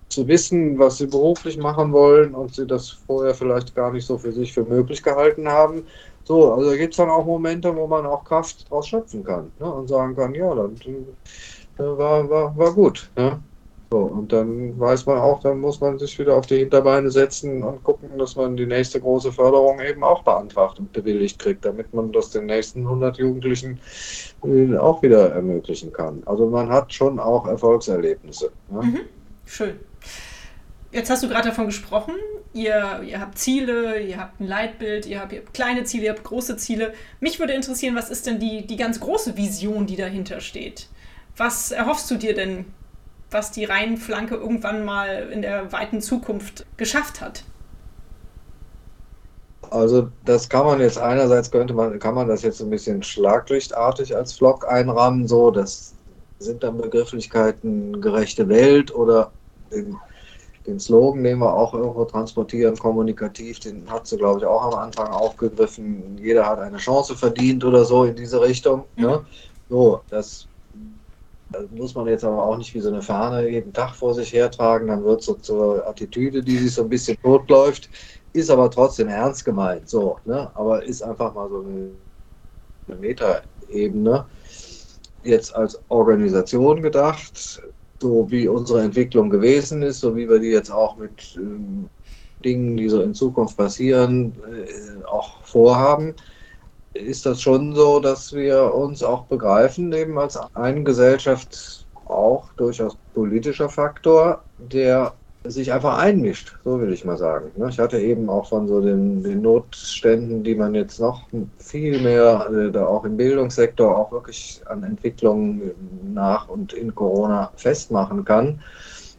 zu wissen, was sie beruflich machen wollen und sie das vorher vielleicht gar nicht so für sich für möglich gehalten haben. So, also gibt es dann auch Momente, wo man auch Kraft draus schöpfen kann ne, und sagen kann, ja, dann äh, war, war, war gut. Ne? So, und dann weiß man auch, dann muss man sich wieder auf die Hinterbeine setzen und gucken, dass man die nächste große Förderung eben auch beantragt und bewilligt kriegt, damit man das den nächsten 100 Jugendlichen äh, auch wieder ermöglichen kann. Also man hat schon auch Erfolgserlebnisse. Ne? Mhm. Schön. Jetzt hast du gerade davon gesprochen, ihr, ihr habt Ziele, ihr habt ein Leitbild, ihr habt, ihr habt, kleine Ziele, ihr habt große Ziele. Mich würde interessieren, was ist denn die, die ganz große Vision, die dahinter steht? Was erhoffst du dir denn was die Rheinflanke irgendwann mal in der weiten Zukunft geschafft hat? Also das kann man jetzt einerseits könnte man kann man das jetzt ein bisschen schlaglichtartig als Vlog einrahmen, so das sind dann Begrifflichkeiten gerechte Welt oder den, den Slogan, den wir auch irgendwo transportieren, kommunikativ, den hat sie glaube ich auch am Anfang aufgegriffen. Jeder hat eine Chance verdient oder so in diese Richtung. Ne? Mhm. Ne? So, das das muss man jetzt aber auch nicht wie so eine Fahne jeden Tag vor sich hertragen, dann wird so zur Attitüde, die sich so ein bisschen totläuft, ist aber trotzdem ernst gemeint, so, ne? aber ist einfach mal so eine, eine Metaebene. Jetzt als Organisation gedacht, so wie unsere Entwicklung gewesen ist, so wie wir die jetzt auch mit ähm, Dingen, die so in Zukunft passieren, äh, auch vorhaben ist das schon so, dass wir uns auch begreifen, eben als eine Gesellschaft auch durchaus politischer Faktor, der sich einfach einmischt, so will ich mal sagen. Ne? Ich hatte eben auch von so den, den Notständen, die man jetzt noch viel mehr, äh, da auch im Bildungssektor auch wirklich an Entwicklungen nach und in Corona festmachen kann.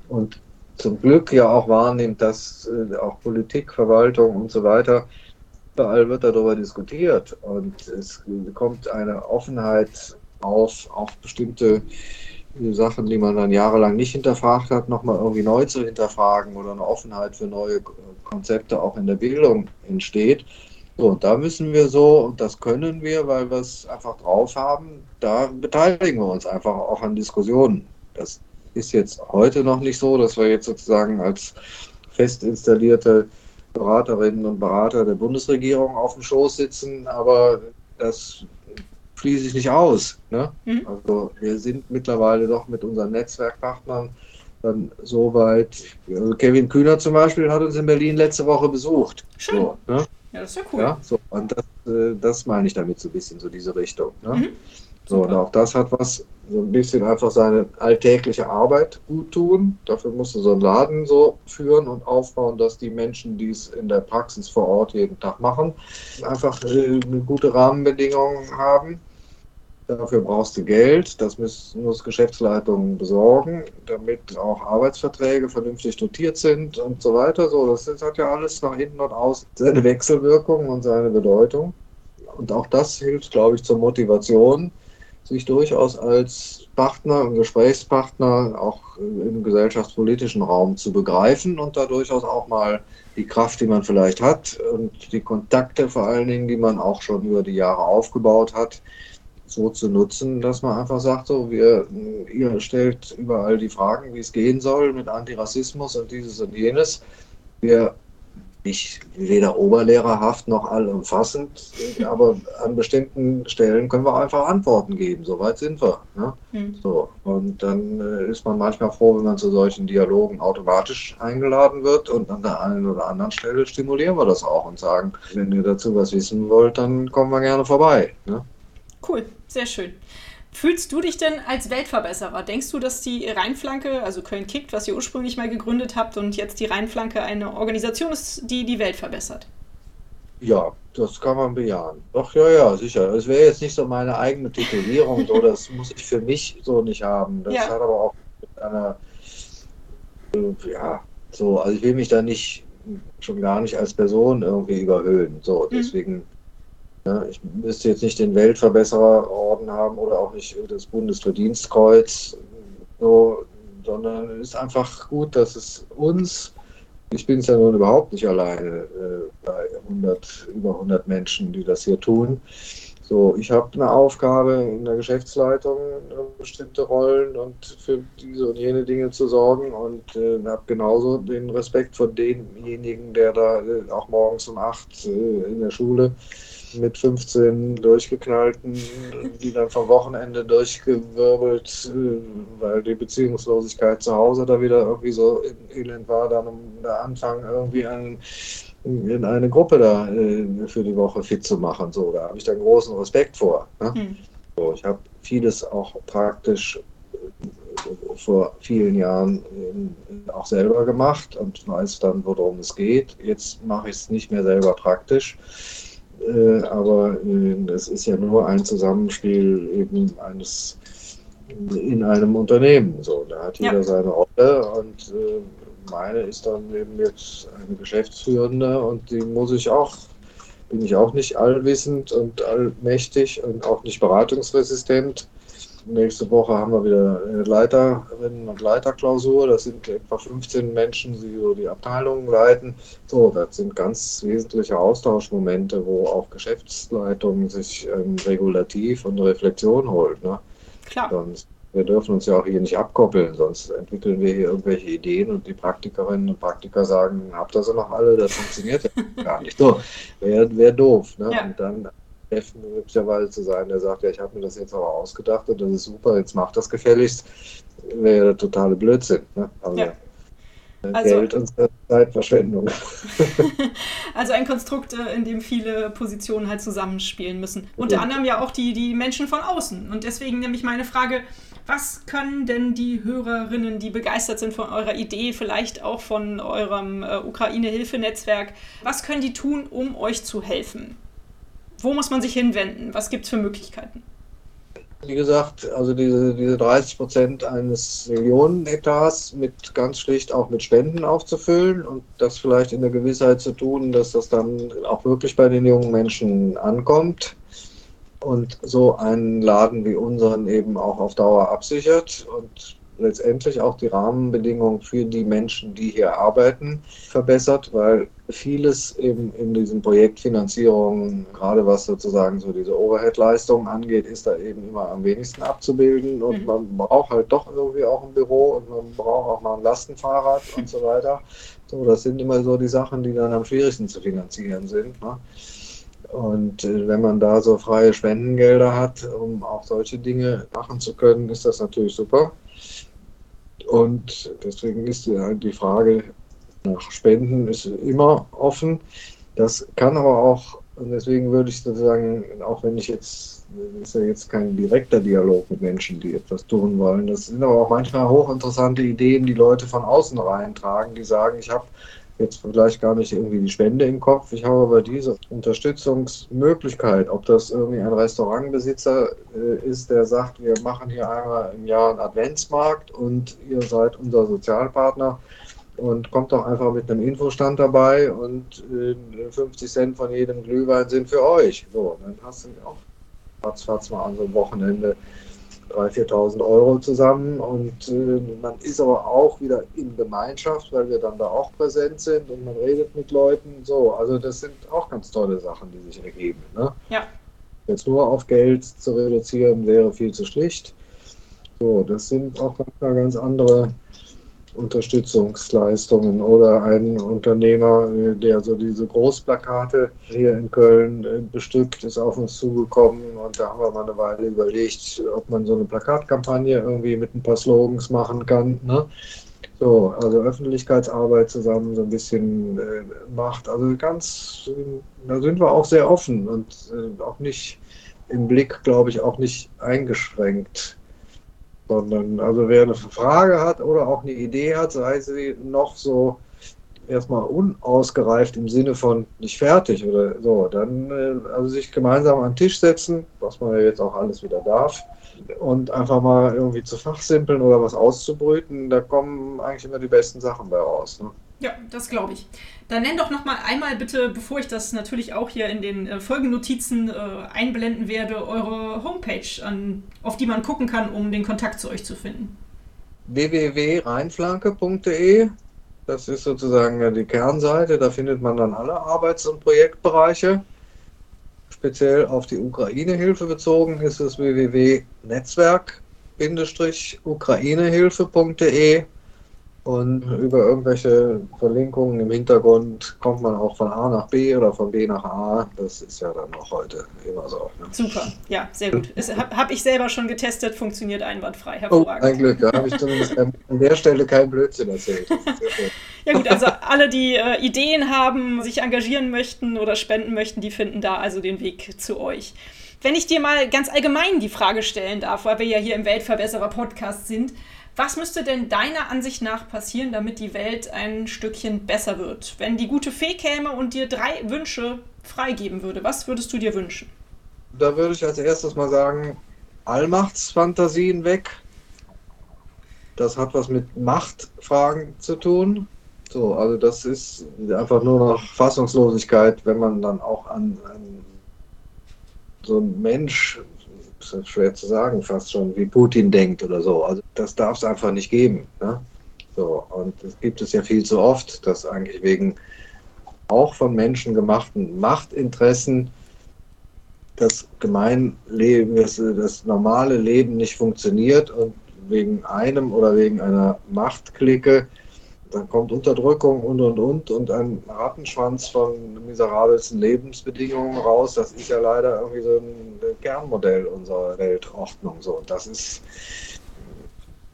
Und zum Glück ja auch wahrnimmt, dass äh, auch Politik, Verwaltung und so weiter Überall wird darüber diskutiert und es kommt eine Offenheit auf, auch bestimmte Sachen, die man dann jahrelang nicht hinterfragt hat, nochmal irgendwie neu zu hinterfragen oder eine Offenheit für neue Konzepte auch in der Bildung entsteht. So, und da müssen wir so, und das können wir, weil wir es einfach drauf haben, da beteiligen wir uns einfach auch an Diskussionen. Das ist jetzt heute noch nicht so, dass wir jetzt sozusagen als fest installierte Beraterinnen und Berater der Bundesregierung auf dem Schoß sitzen, aber das schließe ich nicht aus. Ne? Mhm. Also wir sind mittlerweile doch mit unseren Netzwerkpartnern dann so weit. Also Kevin Kühner zum Beispiel hat uns in Berlin letzte Woche besucht. Schön. So, ne? Ja, das ist ja cool. Ja, so, und das, äh, das meine ich damit so ein bisschen, so diese Richtung. Ne? Mhm. So, und auch das hat was, so ein bisschen einfach seine alltägliche Arbeit gut tun. Dafür musst du so einen Laden so führen und aufbauen, dass die Menschen, die es in der Praxis vor Ort jeden Tag machen, einfach äh, eine gute Rahmenbedingung haben. Dafür brauchst du Geld, das muss, muss Geschäftsleitung besorgen, damit auch Arbeitsverträge vernünftig dotiert sind und so weiter. So, das, das hat ja alles nach hinten und außen seine Wechselwirkung und seine Bedeutung. Und auch das hilft, glaube ich, zur Motivation, sich durchaus als Partner und Gesprächspartner auch im gesellschaftspolitischen Raum zu begreifen und da durchaus auch mal die Kraft, die man vielleicht hat und die Kontakte vor allen Dingen, die man auch schon über die Jahre aufgebaut hat, so zu nutzen, dass man einfach sagt, so, wir, ihr stellt überall die Fragen, wie es gehen soll mit Antirassismus und dieses und jenes. Wir nicht weder oberlehrerhaft noch allumfassend, aber an bestimmten Stellen können wir einfach Antworten geben. Soweit sind wir. Ne? Mhm. So, und dann äh, ist man manchmal froh, wenn man zu solchen Dialogen automatisch eingeladen wird und an der einen oder anderen Stelle stimulieren wir das auch und sagen, wenn ihr dazu was wissen wollt, dann kommen wir gerne vorbei. Ne? Cool, sehr schön. Fühlst du dich denn als Weltverbesserer? Denkst du, dass die Rheinflanke, also Köln kickt, was ihr ursprünglich mal gegründet habt und jetzt die Rheinflanke eine Organisation ist, die die Welt verbessert? Ja, das kann man bejahen. Doch, ja, ja, sicher. Es wäre jetzt nicht so meine eigene Titulierung, so, das muss ich für mich so nicht haben. Das ja. hat aber auch mit einer, äh, ja, so, also ich will mich da nicht, schon gar nicht als Person irgendwie überhöhen. So, mhm. deswegen ja, ich müsste jetzt nicht den Weltverbessererorden haben oder auch nicht das Bundesverdienstkreuz, so, sondern es ist einfach gut, dass es uns, ich bin es ja nun überhaupt nicht alleine äh, bei 100, über 100 Menschen, die das hier tun. So, ich habe eine Aufgabe in der Geschäftsleitung, bestimmte Rollen und für diese und jene Dinge zu sorgen und äh, habe genauso den Respekt vor demjenigen, der da äh, auch morgens um 8 äh, in der Schule mit 15 durchgeknallten, die dann vom Wochenende durchgewirbelt, äh, weil die Beziehungslosigkeit zu Hause da wieder irgendwie so elend war, dann um der Anfang irgendwie ein, in eine Gruppe da äh, für die Woche fit zu machen. So, da habe ich dann großen Respekt vor. Ne? Mhm. So, ich habe vieles auch praktisch äh, vor vielen Jahren auch selber gemacht und weiß dann, worum es geht. Jetzt mache ich es nicht mehr selber praktisch. Äh, aber äh, es ist ja nur ein Zusammenspiel eben eines in einem Unternehmen. So, da hat jeder ja. seine Rolle und äh, meine ist dann eben jetzt eine Geschäftsführende und die muss ich auch, bin ich auch nicht allwissend und allmächtig und auch nicht beratungsresistent. Nächste Woche haben wir wieder Leiterinnen und Leiterklausur. Das sind etwa 15 Menschen, die so die Abteilungen leiten. So, das sind ganz wesentliche Austauschmomente, wo auch Geschäftsleitung sich ähm, regulativ und Reflexion holt. Ne? Klar. Sonst, wir dürfen uns ja auch hier nicht abkoppeln, sonst entwickeln wir hier irgendwelche Ideen und die Praktikerinnen und Praktiker sagen, habt ihr sie noch alle? Das funktioniert ja gar nicht. So, wäre wär doof. Ne? Ja. Und dann Chef möglicherweise zu sein, der sagt, ja, ich habe mir das jetzt aber ausgedacht und das ist super, jetzt macht das gefälligst, wäre ja der totale Blödsinn. Ne? Also, ja. Also, Geld und Zeitverschwendung. *laughs* *laughs* also ein Konstrukt, äh, in dem viele Positionen halt zusammenspielen müssen. Unter anderem ja auch die, die Menschen von außen. Und deswegen nämlich meine Frage, was können denn die Hörerinnen, die begeistert sind von eurer Idee, vielleicht auch von eurem äh, Ukraine-Hilfenetzwerk, was können die tun, um euch zu helfen? Wo muss man sich hinwenden? Was gibt es für Möglichkeiten? Wie gesagt, also diese, diese 30 Prozent eines Millionenetats mit ganz schlicht auch mit Spenden aufzufüllen und das vielleicht in der Gewissheit zu tun, dass das dann auch wirklich bei den jungen Menschen ankommt und so einen Laden wie unseren eben auch auf Dauer absichert und letztendlich auch die Rahmenbedingungen für die Menschen, die hier arbeiten, verbessert, weil vieles eben in diesen Projektfinanzierungen, gerade was sozusagen so diese Overhead-Leistungen angeht, ist da eben immer am wenigsten abzubilden und mhm. man braucht halt doch irgendwie auch ein Büro und man braucht auch mal ein Lastenfahrrad und so weiter. *laughs* So, das sind immer so die Sachen, die dann am schwierigsten zu finanzieren sind. Ne? Und äh, wenn man da so freie Spendengelder hat, um auch solche Dinge machen zu können, ist das natürlich super. Und deswegen ist halt die Frage Spenden ist immer offen. Das kann aber auch, und deswegen würde ich sozusagen, auch wenn ich jetzt, ist ja jetzt kein direkter Dialog mit Menschen, die etwas tun wollen, das sind aber auch manchmal hochinteressante Ideen, die Leute von außen reintragen, die sagen, ich habe jetzt vielleicht gar nicht irgendwie die Spende im Kopf. Ich habe aber diese Unterstützungsmöglichkeit, ob das irgendwie ein Restaurantbesitzer äh, ist, der sagt, wir machen hier einmal im Jahr einen Adventsmarkt und ihr seid unser Sozialpartner und kommt doch einfach mit einem Infostand dabei und äh, 50 Cent von jedem Glühwein sind für euch. So, dann hast du auch ratzfatz mal an so einem Wochenende 3.000, 4.000 Euro zusammen und äh, man ist aber auch wieder in Gemeinschaft, weil wir dann da auch präsent sind und man redet mit Leuten. So, also das sind auch ganz tolle Sachen, die sich ergeben. Ne? Ja. Jetzt nur auf Geld zu reduzieren wäre viel zu schlicht. So, das sind auch ganz andere Unterstützungsleistungen oder ein Unternehmer, äh, der so diese Großplakate hier in Köln äh, bestückt, ist auf uns zugekommen und da haben wir mal eine Weile überlegt, ob man so eine Plakatkampagne irgendwie mit ein paar Slogans machen kann. Ne? So, also Öffentlichkeitsarbeit zusammen so ein bisschen äh, macht. Also ganz, da sind wir auch sehr offen und äh, auch nicht im Blick, glaube ich, auch nicht eingeschränkt sondern also wer eine Frage hat oder auch eine Idee hat, sei sie noch so erstmal unausgereift im Sinne von nicht fertig oder so, dann äh, also sich gemeinsam an den Tisch setzen, was man ja jetzt auch alles wieder darf, und einfach mal irgendwie zu fachsimpeln oder was auszubrüten, da kommen eigentlich immer die besten Sachen bei raus. Ne? Ja, das glaube ich. Dann nenn doch noch mal einmal bitte, bevor ich das natürlich auch hier in den äh, Folgennotizen äh, einblenden werde, eure Homepage, an, auf die man gucken kann, um den Kontakt zu euch zu finden. www.rheinflanke.de Das ist sozusagen die Kernseite. Da findet man dann alle Arbeits- und Projektbereiche. Speziell auf die Ukraine-Hilfe bezogen ist es www.netzwerk-ukrainehilfe.de und mhm. über irgendwelche Verlinkungen im Hintergrund kommt man auch von A nach B oder von B nach A. Das ist ja dann auch heute immer so. Ne? Super, ja, sehr gut. Habe hab ich selber schon getestet, funktioniert einwandfrei. Oh, Hervorragend. Oh, ein Glück, da habe ich zumindest an der Stelle kein Blödsinn erzählt. ja gut, also alle, die äh, Ideen haben, sich engagieren möchten oder spenden möchten, die finden da also den Weg zu euch. Wenn ich dir mal ganz allgemein die Frage stellen darf, weil wir ja hier im Weltverbesserer Podcast sind, was müsste denn deiner Ansicht nach passieren, damit die Welt ein Stückchen besser wird? Wenn die gute Fee käme und dir drei Wünsche freigeben würde, was würdest du dir wünschen? Da würde ich als erstes mal sagen, Allmachtsfantasien weg. Das hat was mit Machtfragen zu tun. So, also das ist einfach nur noch Fassungslosigkeit, wenn man dann auch an, an so einen Mensch ist schwer zu sagen, fast schon wie Putin denkt oder so. Also das darf es einfach nicht geben. Ne? So, und es gibt es ja viel zu oft, dass eigentlich wegen auch von Menschen gemachten Machtinteressen das Gemeinleben, das, das normale Leben nicht funktioniert und wegen einem oder wegen einer Machtklicke dann kommt Unterdrückung und und und und ein Rattenschwanz von miserabelsten Lebensbedingungen raus. Das ist ja leider irgendwie so ein Kernmodell unserer Weltordnung. So. Und das ist,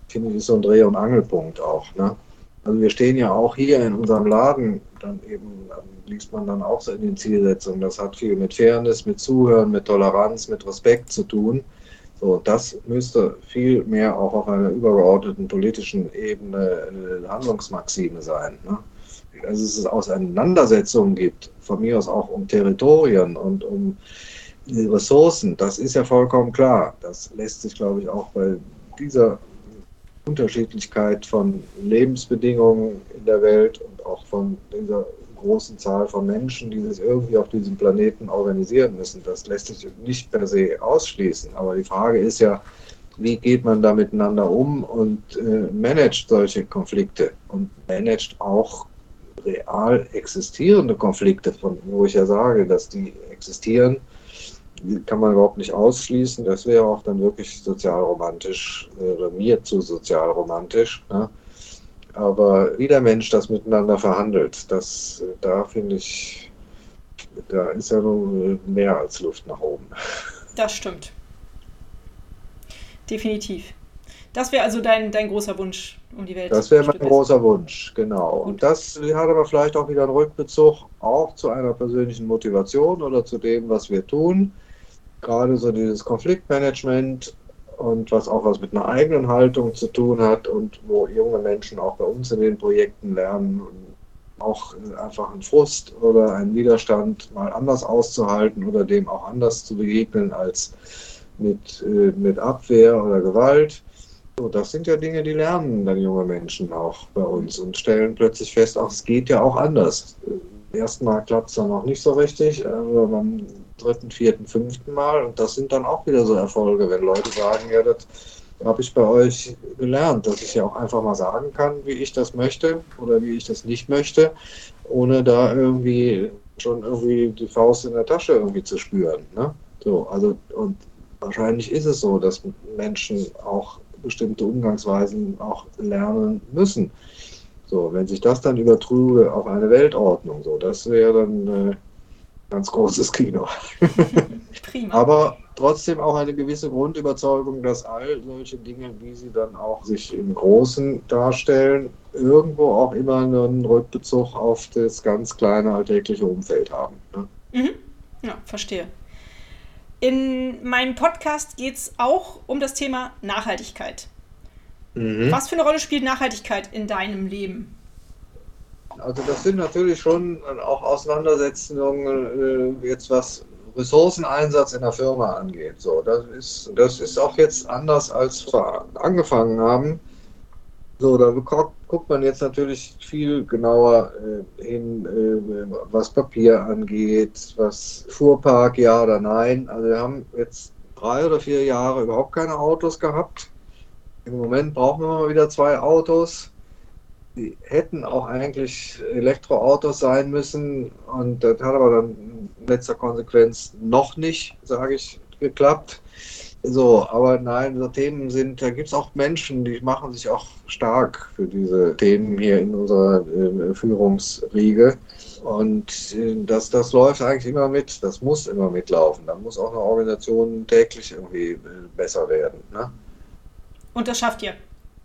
finde ich, so ein Dreh- und Angelpunkt auch. Ne? Also wir stehen ja auch hier in unserem Laden, dann eben liest man dann auch so in den Zielsetzungen. Das hat viel mit Fairness, mit Zuhören, mit Toleranz, mit Respekt zu tun. So, das müsste viel mehr auch auf einer übergeordneten politischen Ebene eine Handlungsmaxime sein. Ne? Also es Auseinandersetzungen gibt, von mir aus auch um Territorien und um Ressourcen, das ist ja vollkommen klar. Das lässt sich, glaube ich, auch bei dieser Unterschiedlichkeit von Lebensbedingungen in der Welt und auch von dieser großen Zahl von Menschen, die sich irgendwie auf diesem Planeten organisieren müssen. Das lässt sich nicht per se ausschließen. Aber die Frage ist ja, wie geht man da miteinander um und äh, managt solche Konflikte und managt auch real existierende Konflikte, von wo ich ja sage, dass die existieren, die kann man überhaupt nicht ausschließen. Das wäre auch dann wirklich sozialromantisch, wäre mir zu sozialromantisch. Ne? Aber wie der Mensch das miteinander verhandelt, das, da finde ich, da ist ja nur mehr als Luft nach oben. *laughs* Das stimmt. Definitiv. Das wäre also dein, dein großer Wunsch, um die Welt Das wäre mein großer Wunsch, genau. Gut. Und das hat aber vielleicht auch wieder einen Rückbezug auch zu einer persönlichen Motivation oder zu dem, was wir tun. Gerade so dieses Konfliktmanagement und was auch was mit einer eigenen Haltung zu tun hat und wo junge Menschen auch bei uns in den Projekten lernen, auch einfach einen Frust oder einen Widerstand mal anders auszuhalten oder dem auch anders zu begegnen als mit, äh, mit Abwehr oder Gewalt. So, das sind ja Dinge, die lernen dann junge Menschen auch bei uns und stellen plötzlich fest, auch es geht ja auch anders. Erstmal klappt es dann auch nicht so richtig, aber beim dritten, vierten, fünften Mal und das sind dann auch wieder so Erfolge, wenn Leute sagen, ja, das habe ich bei euch gelernt, dass ich ja auch einfach mal sagen kann, wie ich das möchte oder wie ich das nicht möchte, ohne da irgendwie schon irgendwie die Faust in der Tasche irgendwie zu spüren. Ne? So, also und wahrscheinlich ist es so, dass Menschen auch bestimmte Umgangsweisen auch lernen müssen. So, wenn sich das dann übertrüge auf eine Weltordnung, so, das wäre dann äh, ganz großes Kino. *laughs* Prima. Aber trotzdem auch eine gewisse Grundüberzeugung, dass all solche Dinge, wie sie dann auch sich im Großen darstellen, irgendwo auch immer einen Rückbezug auf das ganz kleine alltägliche Umfeld haben. Ne? Mhm. Ja, verstehe. In meinem Podcast geht es auch um das Thema Nachhaltigkeit. Mhm. Was für eine Rolle spielt Nachhaltigkeit in deinem Leben? Also das sind natürlich schon auch Auseinandersetzungen, äh, jetzt was Ressourceneinsatz in der Firma angeht. So, das ist, das ist auch jetzt anders, als wir angefangen haben. So, da guckt man jetzt natürlich viel genauer äh, hin, äh, was Papier angeht, was Fuhrpark, ja oder nein. Also wir haben jetzt drei oder vier Jahre überhaupt keine Autos gehabt. Im Moment brauchen wir mal wieder zwei Autos. Die hätten auch eigentlich Elektroautos sein müssen und das hat aber dann in letzter Konsequenz noch nicht, sage ich, geklappt. So, aber nein, so Themen sind, da gibt es auch Menschen, die machen sich auch stark für diese Themen hier in unserer äh, Führungsriege. Und äh, das, das läuft eigentlich immer mit, das muss immer mitlaufen. Da muss auch eine Organisation täglich irgendwie äh, besser werden. Ne? Und das schafft ihr?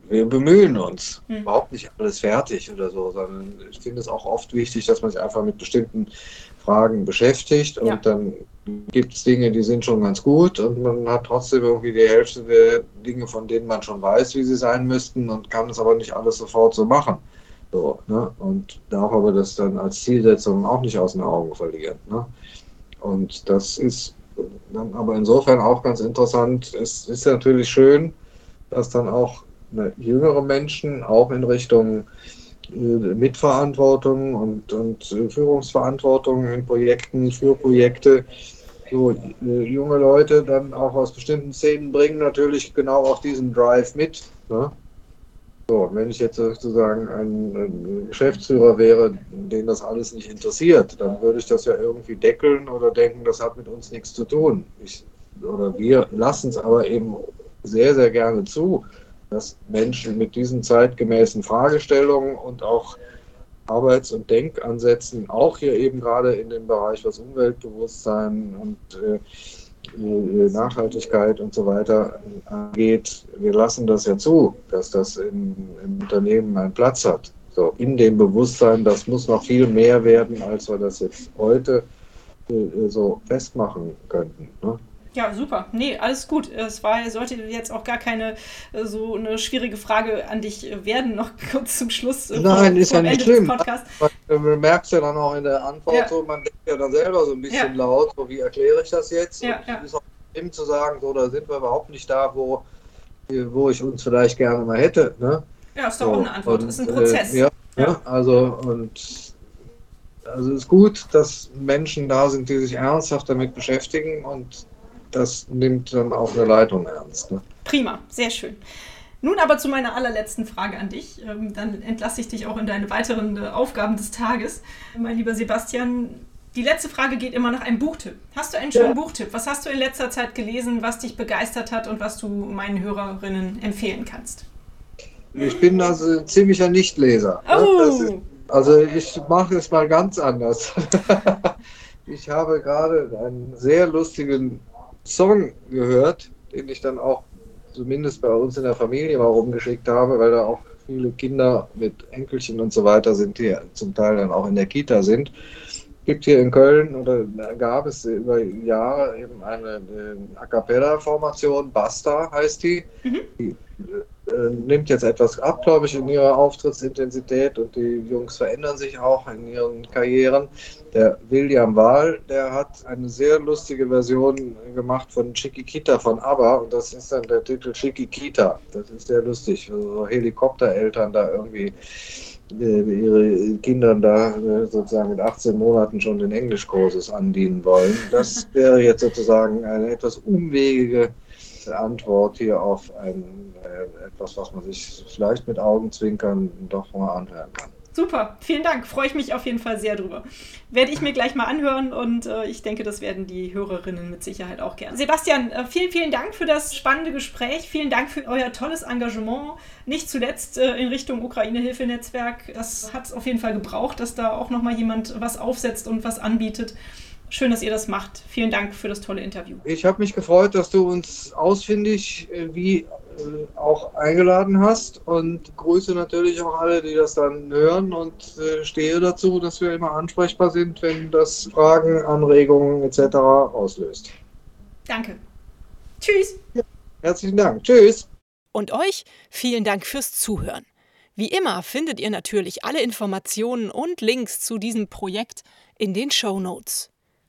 Wir bemühen uns. Hm. Überhaupt nicht alles fertig oder so, sondern ich finde es auch oft wichtig, dass man sich einfach mit bestimmten Fragen beschäftigt und ja. dann gibt es Dinge, die sind schon ganz gut und man hat trotzdem irgendwie die Hälfte der Dinge, von denen man schon weiß, wie sie sein müssten und kann es aber nicht alles sofort so machen. So, ne? Und darf aber das dann als Zielsetzung auch nicht aus den Augen verlieren. Ne? Und das ist dann aber insofern auch ganz interessant. Es ist natürlich schön, dass dann auch ne, jüngere Menschen auch in Richtung äh, Mitverantwortung und, und äh, Führungsverantwortung in Projekten für Projekte so äh, junge Leute dann auch aus bestimmten Szenen bringen natürlich genau auch diesen Drive mit. Ne? So, wenn ich jetzt sozusagen ein, ein, Geschäftsführer wäre, den das alles nicht interessiert, dann würde ich das ja irgendwie deckeln oder denken, das hat mit uns nichts zu tun. Ich, oder wir lassen es aber eben sehr, sehr gerne zu, dass Menschen mit diesen zeitgemäßen Fragestellungen und auch Arbeits- und Denkansätzen, auch hier eben gerade in dem Bereich, was Umweltbewusstsein und äh, äh, Nachhaltigkeit und so weiter angeht, wir lassen das ja zu, dass das im, im, Unternehmen einen Platz hat. So in dem Bewusstsein, das muss noch viel mehr werden, als wir das jetzt heute äh, so festmachen könnten. Ne? Ja, super. Nee, alles gut. Es war, sollte jetzt auch gar keine äh, so eine schwierige Frage an dich werden, noch *laughs* kurz zum Schluss. Äh, Nein, vor, ist ja nicht schlimm. Du merkst ja dann auch in der Antwort ja. so, man denkt ja dann selber so ein bisschen ja. laut, so wie erkläre ich das jetzt? Ja, ja. ist auch schlimm zu sagen, so, da sind wir überhaupt nicht da, wo, wo ich uns vielleicht gerne mal hätte. Ne? Ja, ist doch so, auch eine Antwort. Und, ist ein Prozess. Äh, ja, ja, also und also es ist gut, dass Menschen da sind, die sich ernsthaft damit beschäftigen und das nimmt dann auch eine Leitung ernst. Ne? Prima, sehr schön. Nun aber zu meiner allerletzten Frage an dich. Ähm, dann entlasse ich dich auch in deine weiteren äh, Aufgaben des Tages. Mein lieber Sebastian, die letzte Frage geht immer nach einem Buchtipp. Hast du einen schönen ja. Buchtipp? Was hast du in letzter Zeit gelesen, was dich begeistert hat und was du meinen Hörerinnen empfehlen kannst? Ich bin also ziemlicher Nichtleser. Ne? Oh. Ist, also ich mache es mal ganz anders. *laughs* ich habe gerade einen sehr lustigen Song gehört, den ich dann auch zumindest bei uns in der Familie mal rumgeschickt habe, weil da auch viele Kinder mit Enkelchen und so weiter sind, die zum Teil dann auch in der Kita sind. Gibt hier in Köln oder gab es über Jahre eben eine, eine A cappella-Formation, Basta heißt die. Mhm. die äh, nimmt jetzt etwas ab, glaube ich, in ihrer Auftrittsintensität und die Jungs verändern sich auch in ihren Karrieren. Der William Wahl, der hat eine sehr lustige Version gemacht von Chiquikita von ABBA und das ist dann der Titel Chiquikita. Das ist sehr lustig. Also so Helikoptereltern da irgendwie äh, ihre Kindern da äh, sozusagen mit 18 Monaten schon den Englischkurses andienen wollen. Das *laughs* wäre jetzt sozusagen eine etwas umwegige Antwort hier auf ein, äh, etwas, was man sich vielleicht mit Augenzwinkern doch mal anhören kann. Super, vielen Dank. Freue ich mich auf jeden Fall sehr drüber. Werde ich mir gleich mal anhören und äh, ich denke, das werden die Hörerinnen mit Sicherheit auch gerne. Sebastian, äh, vielen, vielen Dank für das spannende Gespräch. Vielen Dank für euer tolles Engagement. Nicht zuletzt äh, in Richtung Ukraine-Hilfe-Netzwerk. Das hat es auf jeden Fall gebraucht, dass da auch nochmal jemand was aufsetzt und was anbietet. Schön, dass ihr das macht. Vielen Dank für das tolle Interview. Ich habe mich gefreut, dass du uns ausfindig äh, wie äh, auch eingeladen hast und grüße natürlich auch alle, die das dann hören und äh, stehe dazu, dass wir immer ansprechbar sind, wenn das Fragen, Anregungen etc. auslöst. Danke. Tschüss. Ja, herzlichen Dank. Tschüss. Und euch vielen Dank fürs Zuhören. Wie immer findet ihr natürlich alle Informationen und Links zu diesem Projekt in den Show Notes.